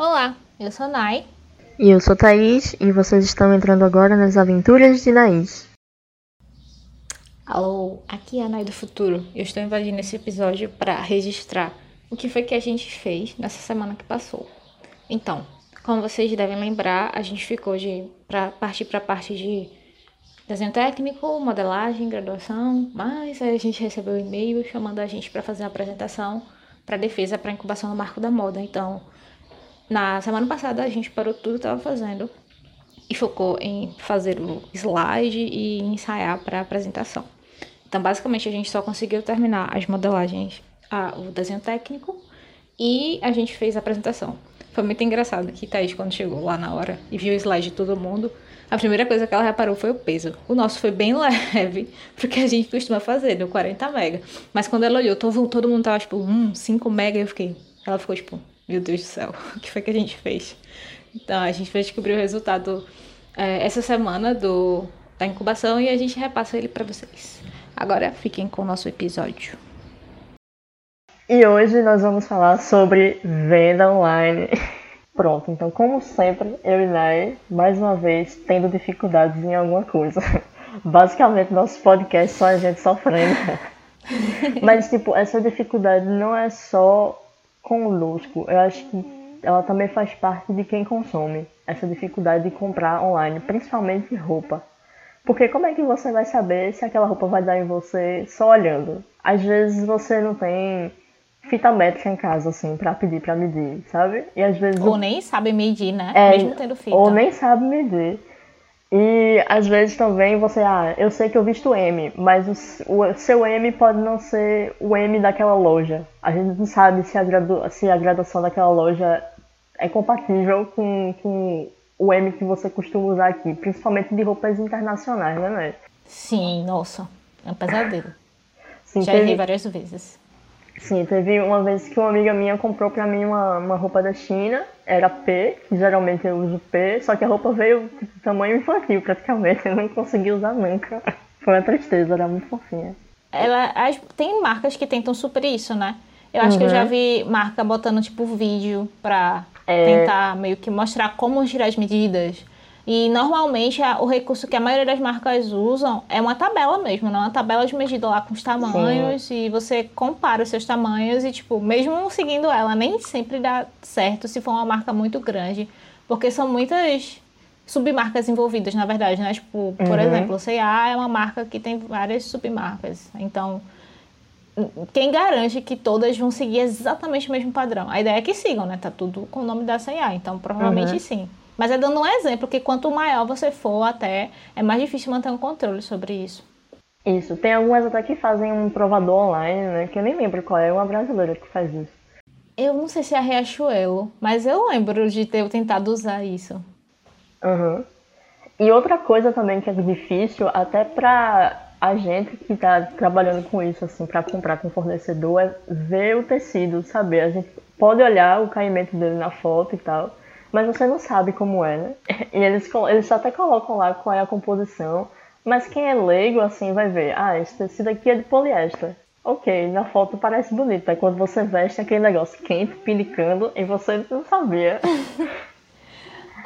Olá, eu sou Nai. E eu sou Thaís, e vocês estão entrando agora nas aventuras de Naís. Alô, aqui é a Nai do Futuro. Eu estou invadindo esse episódio para registrar o que foi que a gente fez nessa semana que passou. Então, como vocês devem lembrar, a gente ficou de pra partir para a parte de desenho técnico, modelagem, graduação, mas aí a gente recebeu um e-mail chamando a gente para fazer uma apresentação para defesa para incubação no marco da moda. Então, na semana passada a gente parou tudo que estava fazendo e focou em fazer o slide e ensaiar para a apresentação. Então, basicamente, a gente só conseguiu terminar as modelagens, o desenho técnico e a gente fez a apresentação. Foi muito engraçado que Thaís, quando chegou lá na hora e viu o slide de todo mundo, a primeira coisa que ela reparou foi o peso. O nosso foi bem leve, porque a gente costuma fazer, deu 40 mega. Mas quando ela olhou, todo, todo mundo tava tipo, hum, 5 mega, eu fiquei. Ela ficou tipo, meu Deus do céu, o que foi que a gente fez? Então, a gente vai descobrir o resultado é, essa semana do, da incubação e a gente repassa ele para vocês. Agora, fiquem com o nosso episódio. E hoje nós vamos falar sobre venda online. Pronto, então como sempre, eu e Nai, mais uma vez, tendo dificuldades em alguma coisa. Basicamente, nosso podcast só a gente sofrendo. Mas, tipo, essa dificuldade não é só conosco. Eu acho que ela também faz parte de quem consome. Essa dificuldade de comprar online, principalmente roupa. Porque como é que você vai saber se aquela roupa vai dar em você só olhando? Às vezes você não tem fita métrica em casa, assim, pra pedir pra medir, sabe? E às vezes. Ou nem sabe medir, né? É, Mesmo tendo fita. Ou nem sabe medir. E às vezes também você, ah, eu sei que eu visto M, mas o, o seu M pode não ser o M daquela loja. A gente não sabe se a, gradu, se a graduação daquela loja é compatível com, com o M que você costuma usar aqui, principalmente de roupas internacionais, né, né? Sim, nossa, é um pesadelo. Sim, Já teve... errei várias vezes. Sim, teve uma vez que uma amiga minha comprou pra mim uma, uma roupa da China, era P, que geralmente eu uso P, só que a roupa veio tipo, tamanho infantil praticamente, eu não consegui usar nunca. Foi uma tristeza, era muito fofinha. Ela, as, tem marcas que tentam suprir isso, né? Eu acho uhum. que eu já uhum. vi marca botando tipo vídeo pra é... tentar meio que mostrar como tirar as medidas. E normalmente a, o recurso que a maioria das marcas usam é uma tabela mesmo, não é uma tabela de medida lá com os tamanhos Sim. e você compara os seus tamanhos e tipo, mesmo seguindo ela, nem sempre dá certo se for uma marca muito grande, porque são muitas submarcas envolvidas, na verdade, né? Tipo, por uhum. exemplo, o C&A é uma marca que tem várias submarcas. Então, quem garante que todas vão seguir exatamente o mesmo padrão? A ideia é que sigam, né? Tá tudo com o nome da C&A, então provavelmente uhum. sim. Mas é dando um exemplo que quanto maior você for até, é mais difícil manter um controle sobre isso. Isso, tem algumas até que fazem um provador online, né? Que eu nem lembro qual é, uma brasileira que faz isso. Eu não sei se é a Riachuelo, mas eu lembro de ter tentado usar isso. Uhum. E outra coisa também que é difícil, até pra a gente que tá trabalhando com isso, assim, para comprar com fornecedor, é ver o tecido, saber. A gente pode olhar o caimento dele na foto e tal, mas você não sabe como é, né? E eles, eles até colocam lá qual é a composição, mas quem é leigo, assim, vai ver, ah, esse tecido aqui é de poliéster. Ok, na foto parece bonito, é quando você veste aquele negócio quente, pinicando, e você não sabia.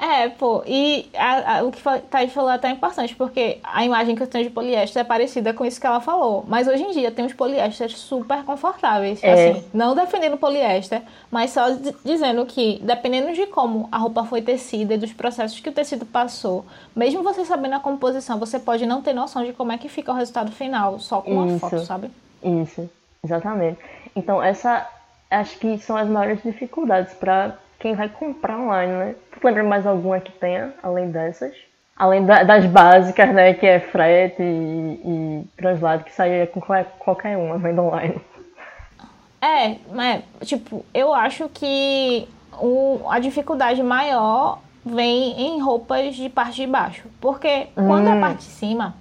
É, pô, e a, a, o que Thaís falou é até importante, porque a imagem que eu tenho de poliéster é parecida com isso que ela falou. Mas hoje em dia tem uns poliésteres super confortáveis. É. Assim, não defendendo poliéster, mas só dizendo que, dependendo de como a roupa foi tecida e dos processos que o tecido passou, mesmo você sabendo a composição, você pode não ter noção de como é que fica o resultado final, só com isso, a foto, sabe? Isso, exatamente. Então, essa acho que são as maiores dificuldades para quem vai comprar online, né? Tu lembra mais alguma que tenha, além dessas? Além da, das básicas, né? Que é frete e, e translado, que saia com qualquer, uma venda online. É, mas, tipo, eu acho que o, a dificuldade maior vem em roupas de parte de baixo. Porque quando hum. é a parte de cima,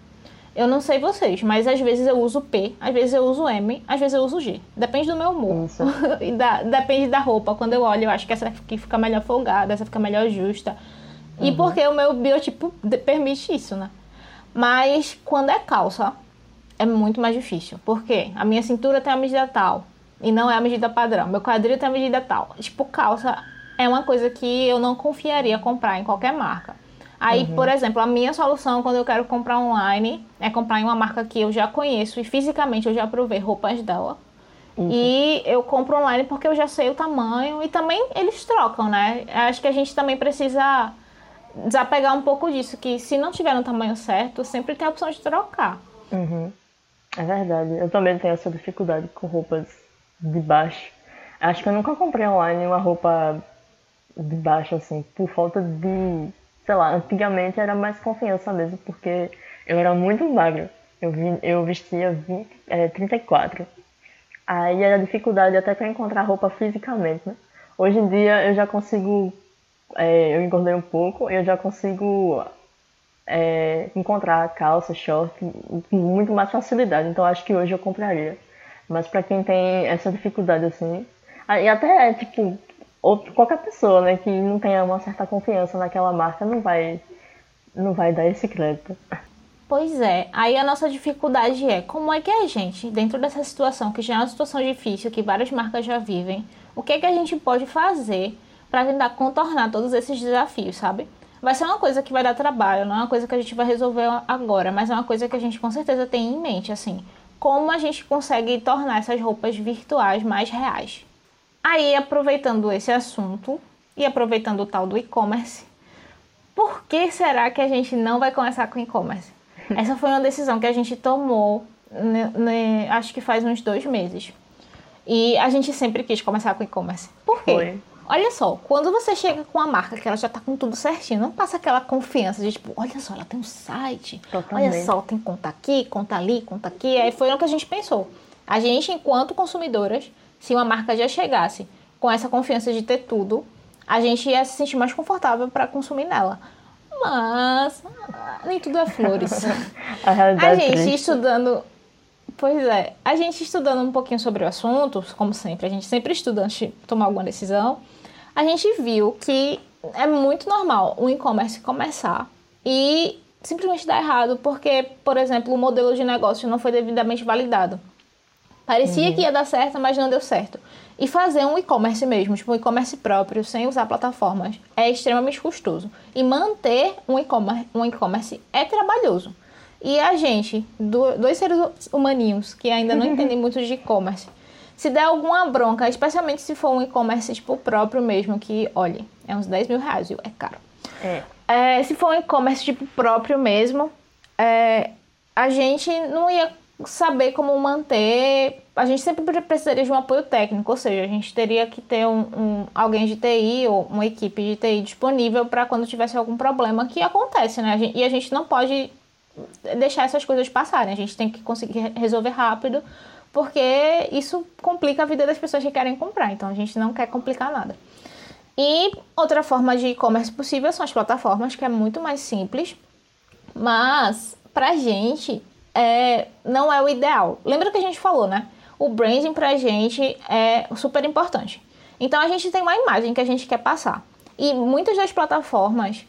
eu não sei vocês, mas às vezes eu uso P, às vezes eu uso M, às vezes eu uso G. Depende do meu humor. e da, depende da roupa. Quando eu olho, eu acho que essa aqui fica melhor folgada, essa fica melhor justa. Uhum. E porque o meu biotipo permite isso, né? Mas quando é calça, é muito mais difícil. Porque a minha cintura tem a medida tal e não é a medida padrão. Meu quadril tem a medida tal. Tipo, calça é uma coisa que eu não confiaria comprar em qualquer marca. Aí, uhum. por exemplo, a minha solução quando eu quero comprar online é comprar em uma marca que eu já conheço e fisicamente eu já provei roupas dela. Uhum. E eu compro online porque eu já sei o tamanho e também eles trocam, né? Acho que a gente também precisa desapegar um pouco disso, que se não tiver no tamanho certo, sempre tem a opção de trocar. Uhum. É verdade. Eu também tenho essa dificuldade com roupas de baixo. Acho que eu nunca comprei online uma roupa de baixo, assim, por falta de. Sei lá, antigamente era mais confiança mesmo, porque eu era muito magro. Eu, vi, eu vestia 20, é, 34. Aí era dificuldade até para encontrar roupa fisicamente, né? Hoje em dia eu já consigo. É, eu engordei um pouco, eu já consigo é, encontrar calça, short com muito mais facilidade. Então acho que hoje eu compraria. Mas para quem tem essa dificuldade assim, e até tipo outro, qualquer pessoa, né, que não tenha uma certa confiança naquela marca não vai não vai dar esse crédito. Pois é, aí a nossa dificuldade é como é que a gente, dentro dessa situação, que já é uma situação difícil, que várias marcas já vivem, o que é que a gente pode fazer para tentar contornar todos esses desafios, sabe? Vai ser uma coisa que vai dar trabalho, não é uma coisa que a gente vai resolver agora, mas é uma coisa que a gente com certeza tem em mente, assim, como a gente consegue tornar essas roupas virtuais mais reais. Aí, aproveitando esse assunto e aproveitando o tal do e-commerce, por que será que a gente não vai começar com e-commerce? Essa foi uma decisão que a gente tomou, né, né, acho que faz uns dois meses. E a gente sempre quis começar com e-commerce. Por quê? Foi. Olha só, quando você chega com a marca que ela já tá com tudo certinho, não passa aquela confiança de tipo, olha só, ela tem um site, Totalmente. olha só, tem conta aqui, conta ali, conta aqui. Aí foi o que a gente pensou. A gente, enquanto consumidoras, se uma marca já chegasse com essa confiança de ter tudo, a gente ia se sentir mais confortável para consumir nela. Mas nem tudo é flores. a, a gente triste. estudando Pois é, a gente estudando um pouquinho sobre o assunto, como sempre, a gente sempre estuda antes de tomar alguma decisão a gente viu que é muito normal o e-commerce começar e simplesmente dar errado, porque, por exemplo, o modelo de negócio não foi devidamente validado. Parecia uhum. que ia dar certo, mas não deu certo. E fazer um e-commerce mesmo, tipo um e-commerce próprio, sem usar plataformas, é extremamente custoso. E manter um e-commerce um e é trabalhoso. E a gente, dois seres humaninhos que ainda não entendem muito de e-commerce, se der alguma bronca, especialmente se for um e-commerce tipo próprio mesmo, que, olha, é uns 10 mil reais, viu? É caro. É. é se for um e-commerce tipo próprio mesmo, é, a gente não ia saber como manter. A gente sempre precisaria de um apoio técnico, ou seja, a gente teria que ter um, um alguém de TI ou uma equipe de TI disponível para quando tivesse algum problema que acontece, né? A gente, e a gente não pode deixar essas coisas passarem, a gente tem que conseguir resolver rápido porque isso complica a vida das pessoas que querem comprar, então a gente não quer complicar nada. E outra forma de e-commerce possível são as plataformas, que é muito mais simples, mas pra gente é, não é o ideal. Lembra que a gente falou, né? O branding pra gente é super importante. Então a gente tem uma imagem que a gente quer passar. E muitas das plataformas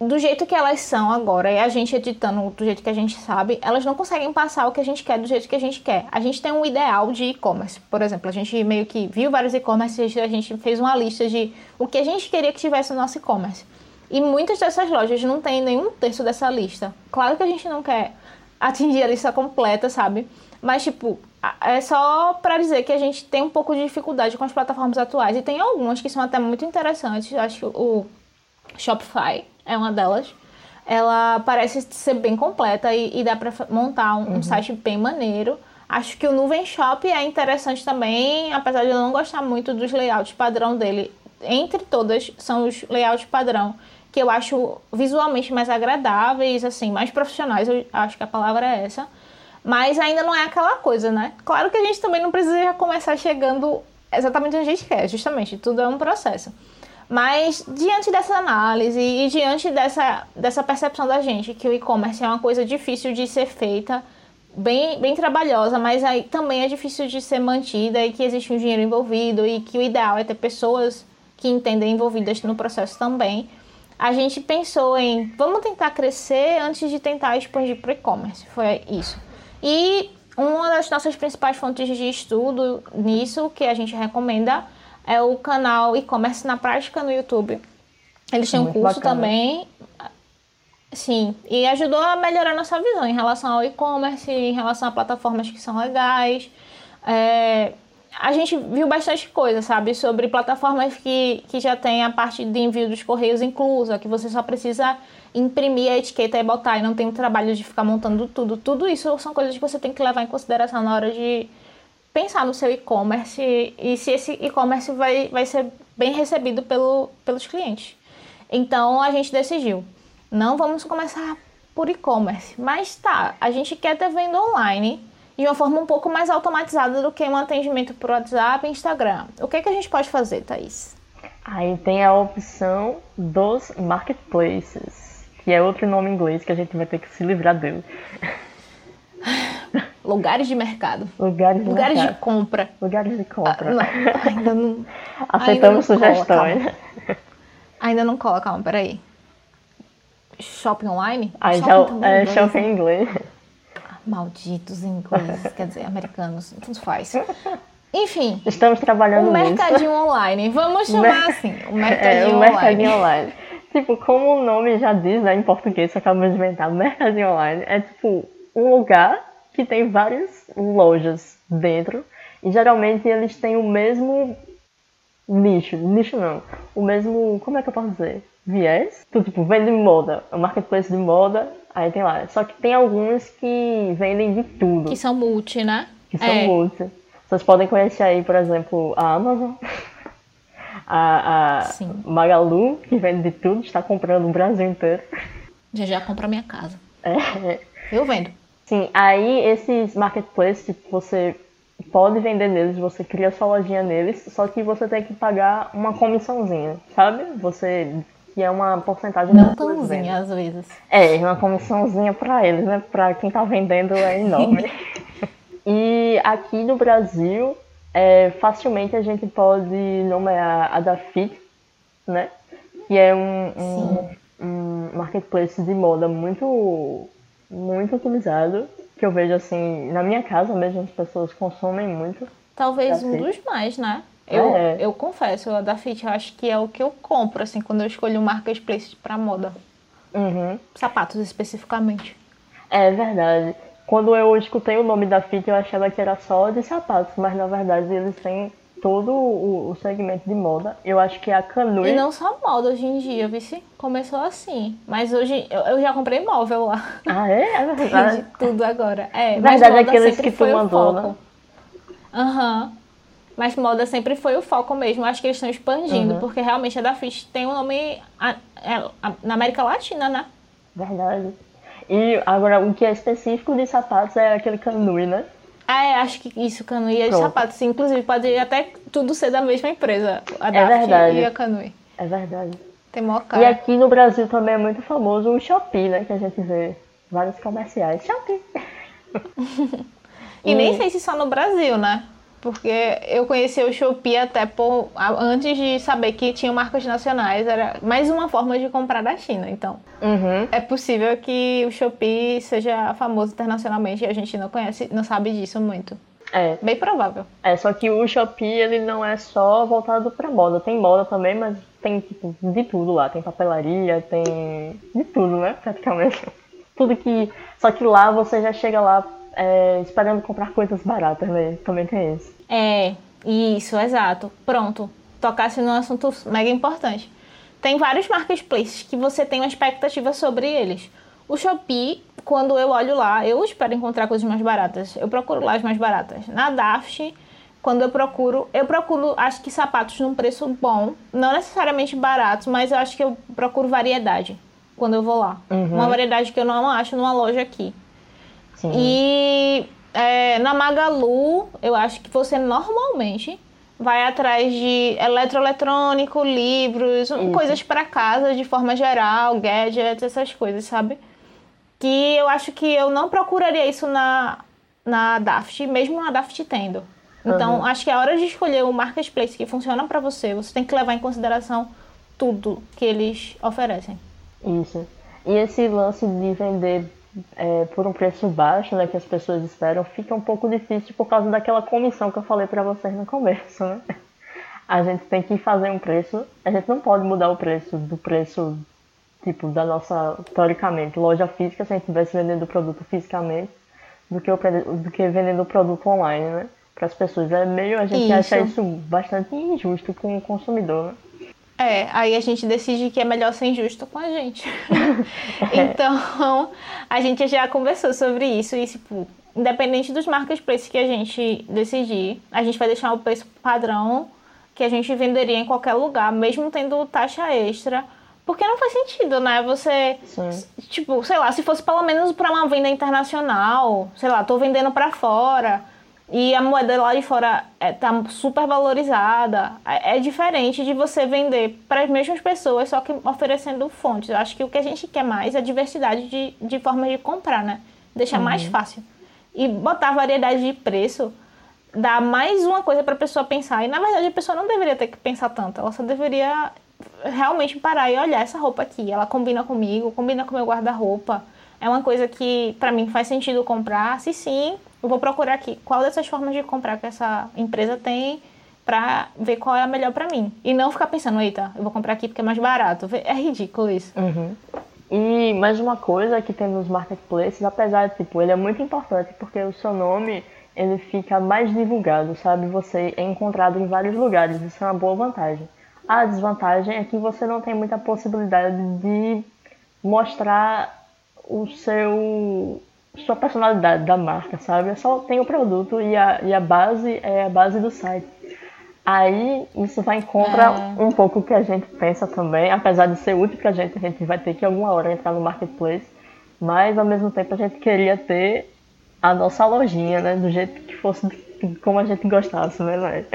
do jeito que elas são agora, e a gente editando do jeito que a gente sabe, elas não conseguem passar o que a gente quer do jeito que a gente quer. A gente tem um ideal de e-commerce. Por exemplo, a gente meio que viu vários e-commerces e a gente fez uma lista de o que a gente queria que tivesse no nosso e-commerce. E muitas dessas lojas não tem nenhum terço dessa lista. Claro que a gente não quer atingir a lista completa, sabe? Mas, tipo, é só para dizer que a gente tem um pouco de dificuldade com as plataformas atuais. E tem algumas que são até muito interessantes. Acho que o Shopify é uma delas. Ela parece ser bem completa e, e dá para montar um, uhum. um, site bem maneiro. Acho que o Nuvem Shop é interessante também, apesar de eu não gostar muito dos layouts padrão dele. Entre todas, são os layouts padrão que eu acho visualmente mais agradáveis, assim, mais profissionais, eu acho que a palavra é essa. Mas ainda não é aquela coisa, né? Claro que a gente também não precisa começar chegando exatamente onde a gente quer, justamente, tudo é um processo. Mas diante dessa análise e diante dessa, dessa percepção da gente que o e-commerce é uma coisa difícil de ser feita, bem, bem trabalhosa, mas aí também é difícil de ser mantida e que existe um dinheiro envolvido e que o ideal é ter pessoas que entendem envolvidas no processo também. A gente pensou em vamos tentar crescer antes de tentar expandir para o e-commerce. Foi isso. E uma das nossas principais fontes de estudo nisso que a gente recomenda é o canal e-commerce na prática no YouTube. Eles têm um Muito curso bacana. também. Sim, e ajudou a melhorar nossa visão em relação ao e-commerce, em relação a plataformas que são legais. É, a gente viu bastante coisa, sabe? Sobre plataformas que, que já tem a parte de envio dos correios inclusa, que você só precisa imprimir a etiqueta e botar e não tem o trabalho de ficar montando tudo. Tudo isso são coisas que você tem que levar em consideração na hora de pensar no seu e-commerce e se esse e-commerce vai, vai ser bem recebido pelo, pelos clientes. Então a gente decidiu, não vamos começar por e-commerce, mas tá, a gente quer ter venda online de uma forma um pouco mais automatizada do que um atendimento por WhatsApp e Instagram. O que, que a gente pode fazer, Thaís? Aí tem a opção dos marketplaces, que é outro nome em inglês que a gente vai ter que se livrar dele. Lugares de mercado. Lugares de Lugares de mercado. compra. Lugares de compra. Não, ainda não. Aceitamos ainda não cola, sugestões. Ainda não cola, calma, peraí. Shopping online? Aí Shopping já é inglês, shopping né? em inglês. Malditos ingleses, quer dizer, americanos, tanto faz. Enfim, Estamos trabalhando o nisso. mercadinho online. Vamos chamar assim, o É, mercadinho o online. mercadinho online. Tipo, como o nome já diz, né, em português, você acaba de inventar, mercadinho online é tipo um lugar que tem várias lojas dentro e geralmente eles têm o mesmo nicho, nicho não, o mesmo, como é que eu posso dizer? Viés? Tu, tipo, vende moda, é um marketplace de moda, aí tem lá. Só que tem alguns que vendem de tudo Que são multi, né? que são É. multi. Vocês podem conhecer aí, por exemplo, a Amazon, a, a Sim. Magalu, que vende de tudo, está comprando o Brasil inteiro. Já já compra minha casa. É, Eu vendo. Sim, aí esses marketplaces, tipo, você pode vender neles, você cria sua lojinha neles, só que você tem que pagar uma comissãozinha, sabe? Você que é uma porcentagem Não tãozinha, às vezes. É, uma comissãozinha pra eles, né? Pra quem tá vendendo é enorme. e aqui no Brasil, é, facilmente a gente pode nomear a da Fit, né? Que é um, um, um marketplace de moda muito, muito utilizado. Que eu vejo assim, na minha casa mesmo as pessoas consomem muito. Talvez um dos mais, né? Eu, É. eu confesso, a da Fit eu acho que é o que eu compro, assim, quando eu escolho um marketplace pra moda. Uhum. Sapatos, especificamente. É verdade. Quando eu escutei o nome da Fit, eu achava que era só de sapatos, mas na verdade eles têm todo o, o segmento de moda. Eu acho que a Canui. E não só moda hoje em dia, vice. Começou assim. Mas hoje eu, eu já comprei móvel lá. Ah, é? É verdade. de tudo agora. É, Verdade, mas moda aqueles que tu mandou, né? Aham. Mas moda sempre foi o foco mesmo. Acho que eles estão expandindo, Uhum. porque realmente a da Fit tem um nome a- é, a- na América Latina, né? Verdade. E agora, o que é específico de sapatos é aquele Canui, né? Ah, é, acho que isso, Canui e Pronto. sapatos. Inclusive, pode até tudo ser da mesma empresa. A É verdade. e a Canui. É verdade. Tem E cara. aqui no Brasil também é muito famoso o Shopee, né? Que a gente vê vários comerciais. Shopee! E nem E- sei se só no Brasil, né? Porque eu conheci o Shopee até por, antes de saber que tinham marcas nacionais. Era mais uma forma de comprar da China. Então, Uhum. é possível que o Shopee seja famoso internacionalmente e a gente não conhece, não sabe disso muito. É. Bem provável. É, só que o Shopee, ele não é só voltado pra moda. Tem moda também, mas tem, tipo, de tudo lá. Tem papelaria, tem de tudo, né? Praticamente. Tudo que... Só que lá você já chega lá é, esperando comprar coisas baratas, né? Também tem isso. É, isso, exato. Pronto. Tocasse num assunto mega importante. Tem vários marketplaces que você tem uma expectativa sobre eles. O Shopee, quando eu olho lá, eu espero encontrar coisas mais baratas. Eu procuro lá as mais baratas. Na Daft, quando eu procuro, eu procuro, acho que sapatos num preço bom, não necessariamente baratos, mas eu acho que eu procuro variedade quando eu vou lá. Uhum. Uma variedade que eu não acho numa loja aqui. Sim. E é, na Magalu, eu acho que você normalmente vai atrás de eletroeletrônico, livros, Isso. coisas para casa de forma geral, gadgets, essas coisas, sabe? Que eu acho que eu não procuraria isso na, na Daft, mesmo na Daft tendo. Então, Uhum. acho que a hora de escolher o marketplace que funciona para você, você tem que levar em consideração tudo que eles oferecem. Isso. E esse lance de vender é, por um preço baixo, né, que as pessoas esperam, fica um pouco difícil por causa daquela comissão que eu falei pra vocês no começo, né? a gente tem que fazer um preço. A gente não pode mudar o preço do preço, tipo, da nossa, teoricamente, loja física, se a gente estivesse vendendo o produto fisicamente, do que, o, do que vendendo o produto online, né? Para as pessoas. É meio, a gente isso. acha isso bastante injusto com o consumidor, né? É, aí a gente decide que é melhor ser injusto com a gente. então, a gente já conversou sobre isso e, tipo, independente dos marketplaces que a gente decidir, a gente vai deixar o preço padrão que a gente venderia em qualquer lugar, mesmo tendo taxa extra. Porque não faz sentido, né? Você, Sim. tipo, sei lá, se fosse pelo menos para uma venda internacional, sei lá, tô vendendo para fora e a moeda lá de fora é, tá super valorizada. É, é diferente de você vender para as mesmas pessoas, só que oferecendo fontes. Eu acho que o que a gente quer mais é diversidade de, de formas de comprar, né? Deixar uhum. mais fácil. E botar variedade de preço dá mais uma coisa para a pessoa pensar. E na verdade a pessoa não deveria ter que pensar tanto. Ela só deveria realmente parar e olhar essa roupa aqui. Ela combina comigo, combina com o meu guarda-roupa. É uma coisa que para mim faz sentido comprar. Se sim, eu vou procurar aqui qual dessas formas de comprar que essa empresa tem para ver qual é a melhor para mim. E não ficar pensando, eita, eu vou comprar aqui porque é mais barato. É ridículo isso. Uhum. E mais uma coisa que tem nos marketplaces, apesar de, tipo, ele é muito importante porque o seu nome, ele fica mais divulgado, sabe? Você é encontrado em vários lugares, isso é uma boa vantagem. A desvantagem é que você não tem muita possibilidade de mostrar o seu sua personalidade da marca, sabe? Só tem o produto e a, e a base é a base do site. Aí isso vai contra é. um pouco o que a gente pensa também, apesar de ser útil pra gente, a gente vai ter que alguma hora entrar no marketplace, mas ao mesmo tempo a gente queria ter a nossa lojinha, né? Do jeito que fosse como a gente gostasse, né, Lai?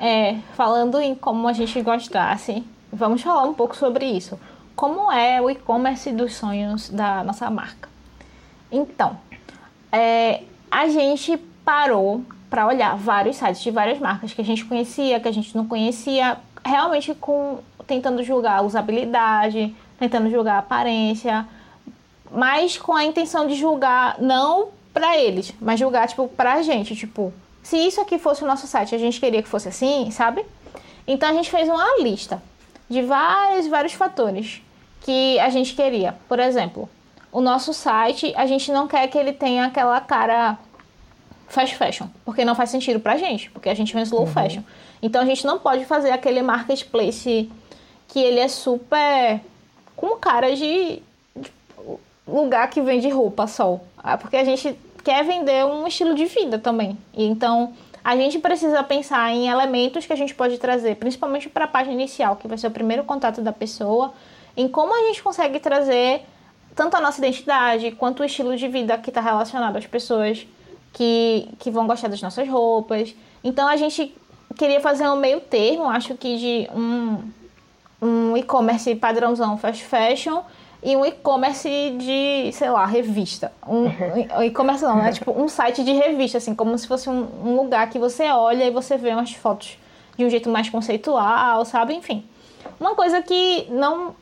É, falando em como a gente gostasse, vamos falar um pouco sobre isso. Como é o e-commerce dos sonhos da nossa marca? Então, é, a gente parou para olhar vários sites de várias marcas que a gente conhecia, que a gente não conhecia, realmente com tentando julgar a usabilidade, tentando julgar a aparência, mas com a intenção de julgar não para eles, mas julgar tipo para a gente, tipo, se isso aqui fosse o nosso site, a gente queria que fosse assim, sabe? Então a gente fez uma lista de vários vários fatores que a gente queria. Por exemplo, o nosso site, a gente não quer que ele tenha aquela cara fast fashion, porque não faz sentido pra gente, porque a gente vem slow uhum. fashion. Então a gente não pode fazer aquele marketplace que ele é super com cara de, de lugar que vende roupa só, ah, porque a gente quer vender um estilo de vida também. E então a gente precisa pensar em elementos que a gente pode trazer, principalmente para a página inicial, que vai ser o primeiro contato da pessoa, em como a gente consegue trazer tanto a nossa identidade quanto o estilo de vida que está relacionado às pessoas que, que vão gostar das nossas roupas. Então a gente queria fazer um meio termo, acho que de um, um e-commerce padrãozão fast fashion e um e-commerce de, sei lá, revista. Um, e-commerce não, né? tipo um site de revista, assim, como se fosse um, um lugar que você olha e você vê umas fotos de um jeito mais conceitual, sabe? Enfim. Uma coisa que não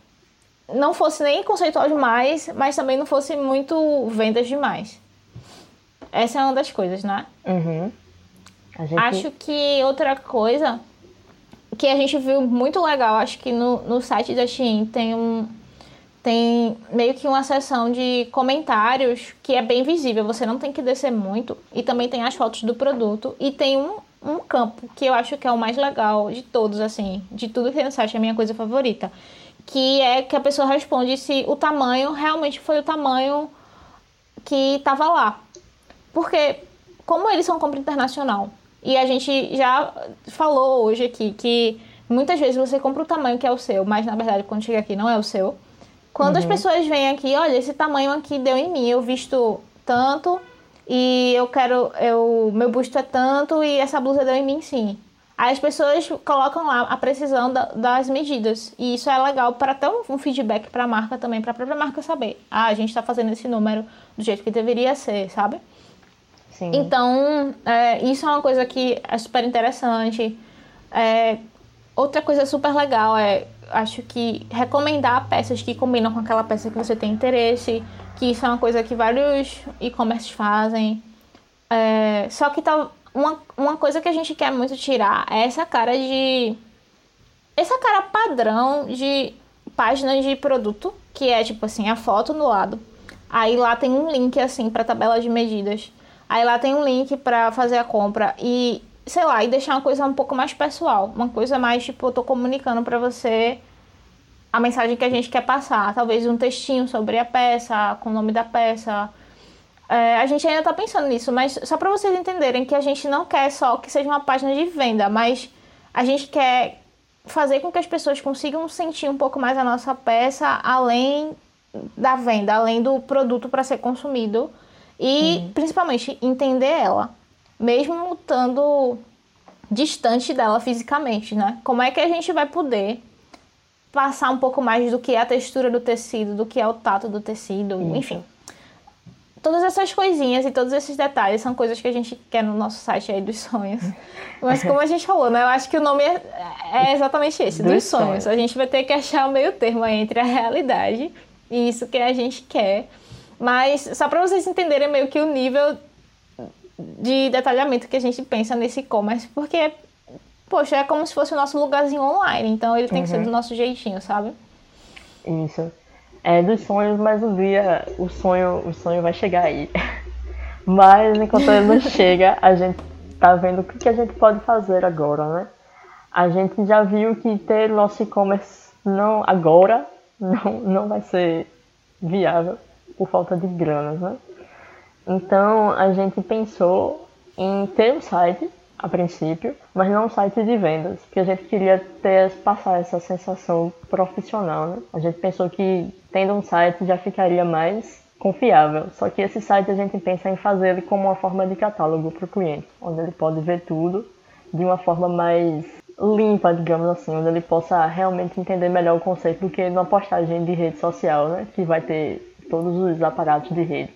não fosse nem conceitual demais, mas também não fosse muito vendas demais. Essa é uma das coisas, né? Uhum. Gente... Acho que outra coisa que a gente viu muito legal, acho que no, no site da Shein tem um tem meio que uma seção de comentários que é bem visível, você não tem que descer muito e também tem as fotos do produto e tem um, um campo que eu acho que é o mais legal de todos assim, de tudo que tem no site, é a minha coisa favorita, que é que a pessoa responde se o tamanho realmente foi o tamanho que estava lá. Porque, como eles são compra internacional, e a gente já falou hoje aqui que muitas vezes você compra o tamanho que é o seu, mas na verdade quando chega aqui não é o seu. Quando uhum. as pessoas vêm aqui, olha, esse tamanho aqui deu em mim, eu visto tanto e eu quero, eu, meu busto é tanto e essa blusa deu em mim sim. Aí as pessoas colocam lá a precisão da, das medidas. E isso é legal para ter um, um feedback para a marca também, para a própria marca saber. Ah, a gente está fazendo esse número do jeito que deveria ser, sabe? Sim. Então, é, isso é uma coisa que é super interessante. É, outra coisa super legal é, acho que recomendar peças que combinam com aquela peça que você tem interesse, que isso é uma coisa que vários e-commerce fazem. É, só que tá, uma, uma coisa que a gente quer muito tirar é essa cara de. Essa cara padrão de páginas de produto, que é tipo assim, a foto no lado. Aí lá tem um link assim para tabela de medidas. Aí lá tem um link para fazer a compra e sei lá, e deixar uma coisa um pouco mais pessoal, uma coisa mais tipo, eu tô comunicando para você a mensagem que a gente quer passar, talvez um textinho sobre a peça, com o nome da peça. É, a gente ainda está pensando nisso, mas só para vocês entenderem que a gente não quer só que seja uma página de venda, mas a gente quer fazer com que as pessoas consigam sentir um pouco mais a nossa peça além da venda, além do produto para ser consumido e uhum. principalmente entender ela, mesmo estando distante dela fisicamente, né? Como é que a gente vai poder passar um pouco mais do que é a textura do tecido, do que é o tato do tecido, enfim. Todas essas coisinhas e todos esses detalhes são coisas que a gente quer no nosso site aí dos sonhos. Mas como a gente falou, né? Eu acho que o nome é, é exatamente esse, dos, dos sonhos. sonhos. A gente vai ter que achar o meio termo entre a realidade e isso que a gente quer. Mas só para vocês entenderem meio que o nível de detalhamento que a gente pensa nesse e-commerce, porque poxa, é como se fosse o nosso lugarzinho online, então ele tem uhum. que ser do uhum. nosso jeitinho, sabe? Isso. É dos sonhos, mas um dia o sonho, o sonho vai chegar aí. Mas enquanto ele não chega, a gente tá vendo o que, que a gente pode fazer agora, né? A gente já viu que ter nosso e-commerce não agora não, não vai ser viável por falta de grana, né? Então a gente pensou em ter um site a princípio, mas não um site de vendas, porque a gente queria ter, passar essa sensação profissional. Né? A gente pensou que tendo um site já ficaria mais confiável. Só que esse site a gente pensa em fazer ele como uma forma de catálogo para o cliente, onde ele pode ver tudo de uma forma mais limpa, digamos assim, onde ele possa realmente entender melhor o conceito do que numa postagem de rede social, né? que vai ter todos os aparatos de rede.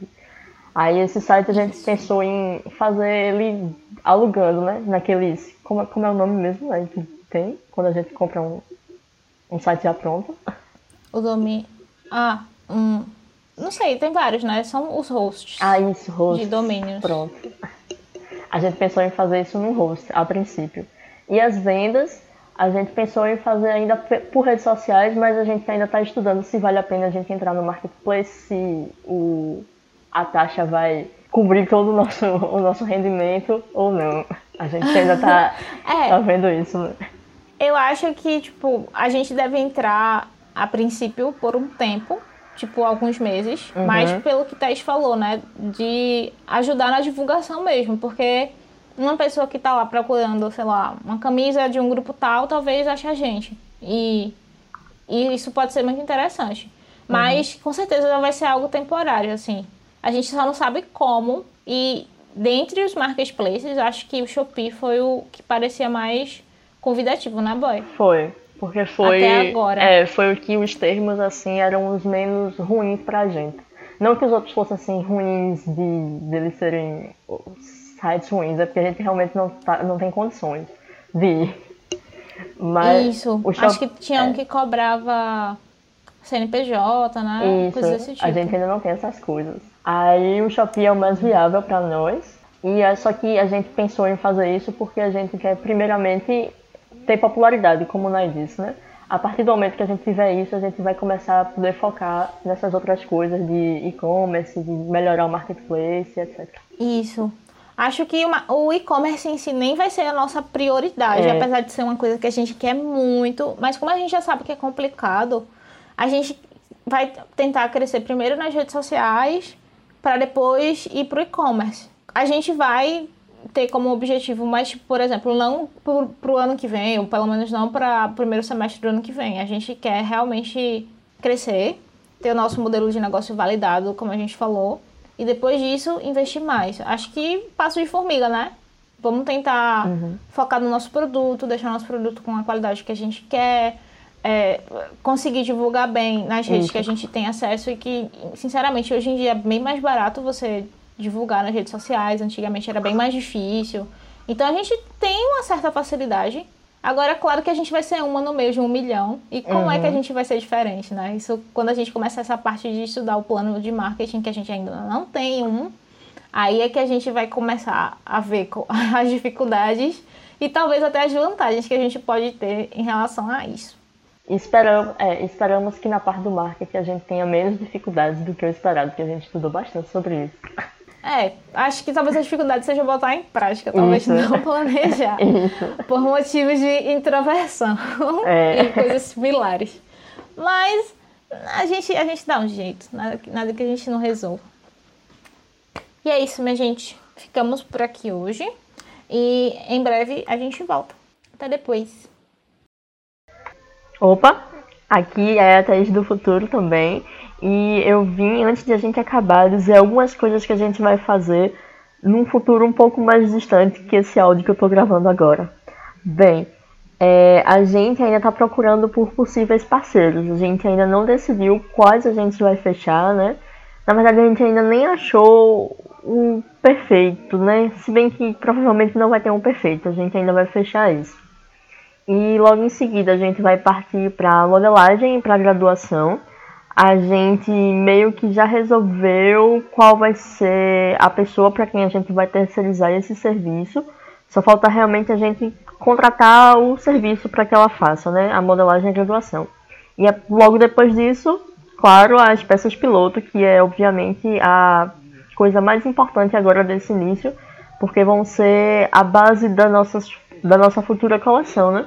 Aí esse site a gente pensou em fazer ele alugando, né? Naqueles. Como, como é o nome mesmo né, que tem quando a gente compra um, um site já pronto? O nome. Ah, um. Não sei, tem vários, né? São os hosts. Ah, isso, hosts. De domínios. Pronto. A gente pensou em fazer isso num host, a princípio. E as vendas, a gente pensou em fazer ainda por redes sociais, mas a gente ainda está estudando se vale a pena a gente entrar no marketplace, se o, a taxa vai cobrir todo o nosso, o nosso rendimento ou não. A gente ainda tá, é, tá vendo isso, né? Eu acho que, tipo, a gente deve entrar a princípio por um tempo, tipo, alguns meses, uhum. mas pelo que Thais falou, né? De ajudar na divulgação mesmo, porque uma pessoa que tá lá procurando, sei lá, uma camisa de um grupo tal, talvez ache a gente. E, e isso pode ser muito interessante. Mas uhum. com certeza vai ser algo temporário, assim. A gente só não sabe como. E dentre os marketplaces, acho que o Shopee foi o que parecia mais convidativo, né, Boy? Foi. Porque foi. Até agora. É, foi o que os termos, assim, eram os menos ruins pra gente. Não que os outros fossem, assim, ruins de, de eles serem sites ruins, é porque a gente realmente não, tá, não tem condições de ir. Mas Isso. Acho que tinha um é. que cobrava CNPJ, né? Isso. Coisas desse tipo. A gente ainda não tem essas coisas. Aí o Shopee é o mais viável para nós. E é só que a gente pensou em fazer isso porque a gente quer primeiramente ter popularidade, como o Nai disse, né? A partir do momento que a gente tiver isso, a gente vai começar a poder focar nessas outras coisas de e-commerce, de melhorar o marketplace, etc. Isso. Acho que uma, o e-commerce em si nem vai ser a nossa prioridade, é. apesar de ser uma coisa que a gente quer muito, mas como a gente já sabe que é complicado, a gente vai tentar crescer primeiro nas redes sociais para depois ir para o e-commerce. A gente vai ter como objetivo, mas, por exemplo, não para o ano que vem, ou pelo menos não para o primeiro semestre do ano que vem. A gente quer realmente crescer, ter o nosso modelo de negócio validado, como a gente falou, e depois disso investir mais. Acho que passo de formiga, né? Vamos tentar uhum. focar no nosso produto, deixar nosso produto com a qualidade que a gente quer, é, conseguir divulgar bem nas redes Isso. que a gente tem acesso e que, sinceramente, hoje em dia é bem mais barato você divulgar nas redes sociais. Antigamente era bem mais difícil. Então a gente tem uma certa facilidade. Agora, é claro que a gente vai ser uma no meio de um milhão. E como uhum. é que a uhum. gente vai ser diferente, né? Isso, quando a gente começa essa parte de estudar o plano de marketing, que a gente ainda não tem um, Aí é que a gente vai começar a ver as dificuldades e talvez até as vantagens que a gente pode ter em relação a isso. Esperamos, é, esperamos que na parte do marketing a gente tenha menos dificuldades do que o esperado, porque a gente estudou bastante sobre isso. É, acho que talvez a dificuldade seja botar em prática, talvez isso. não planejar. Isso. Por motivos de introversão é. e coisas similares. Mas a gente, a gente dá um jeito, nada, nada que a gente não resolva. E é isso, minha gente. Ficamos por aqui hoje. E em breve a gente volta. Até depois. Opa, aqui é a Thaís do Futuro também. E eu vim, antes de a gente acabar, dizer algumas coisas que a gente vai fazer num futuro um pouco mais distante que esse áudio que eu estou gravando agora. Bem, é, a gente ainda está procurando por possíveis parceiros. A gente ainda não decidiu quais a gente vai fechar, né? Na verdade, a gente ainda nem achou um perfeito, né? Se bem que provavelmente não vai ter um perfeito, a gente ainda vai fechar isso. E logo em seguida a gente vai partir para modelagem e para graduação a gente meio que já resolveu qual vai ser a pessoa para quem a gente vai terceirizar esse serviço. Só falta realmente a gente contratar o serviço para que ela faça, né, a modelagem e a graduação. E é logo depois disso, claro, as peças piloto, que é obviamente a coisa mais importante agora desse início, porque vão ser a base da, nossas, da nossa futura coleção, né?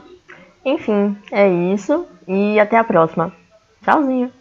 Enfim, é isso e até a próxima. Tchauzinho!